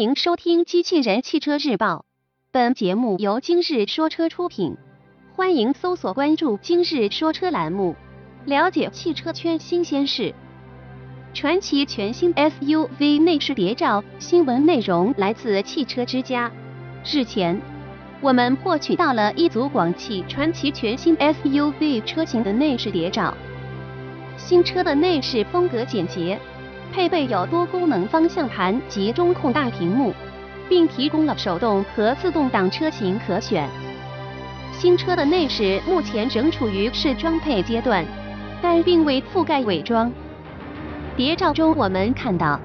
欢迎收听《机器人汽车日报》，本节目由今日说车出品。欢迎搜索关注“今日说车”栏目，了解汽车圈新鲜事。传奇全新 SUV 内饰谍照，新闻内容来自汽车之家。日前，我们获取到了一组广汽传祺全新 SUV 车型的内饰谍照。新车的内饰风格简洁。配备有多功能方向盘及中控大屏幕，并提供了手动和自动挡车型可选。新车的内饰目前仍处于试装配阶段，但并未覆盖伪装。谍照中我们看到，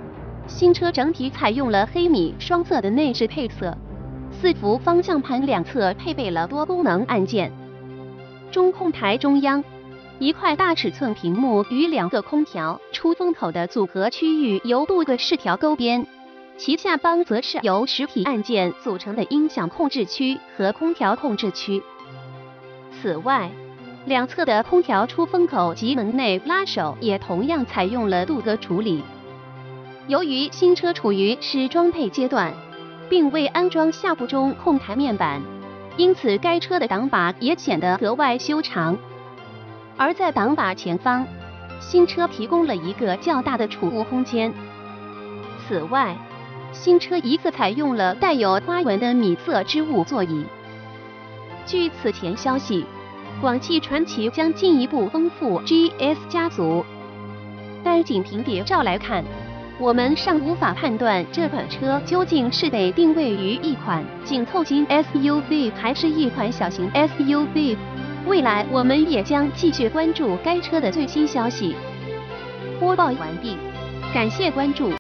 新车整体采用了黑米双色的内饰配色，四幅方向盘两侧配备了多功能按键，中控台中央。一块大尺寸屏幕与两个空调出风口的组合区域由镀铬饰条勾边，其下方则是由实体按键组成的音响控制区和空调控制区。此外，两侧的空调出风口及门内拉手也同样采用了镀铬处理。由于新车处于试装配阶段，并未安装下部中控台面板，因此该车的挡把也显得格外修长。而在挡把前方，新车提供了一个较大的储物空间。此外，新车一个采用了带有花纹的米色织物座椅。据此前消息，广汽传祺将进一步丰富 GS 家族。但仅凭谍照来看，我们尚无法判断这款车究竟是被定位于一款紧凑型 SUV，还是一款小型 SUV。未来我们也将继续关注该车的最新消息。播报完毕，感谢关注。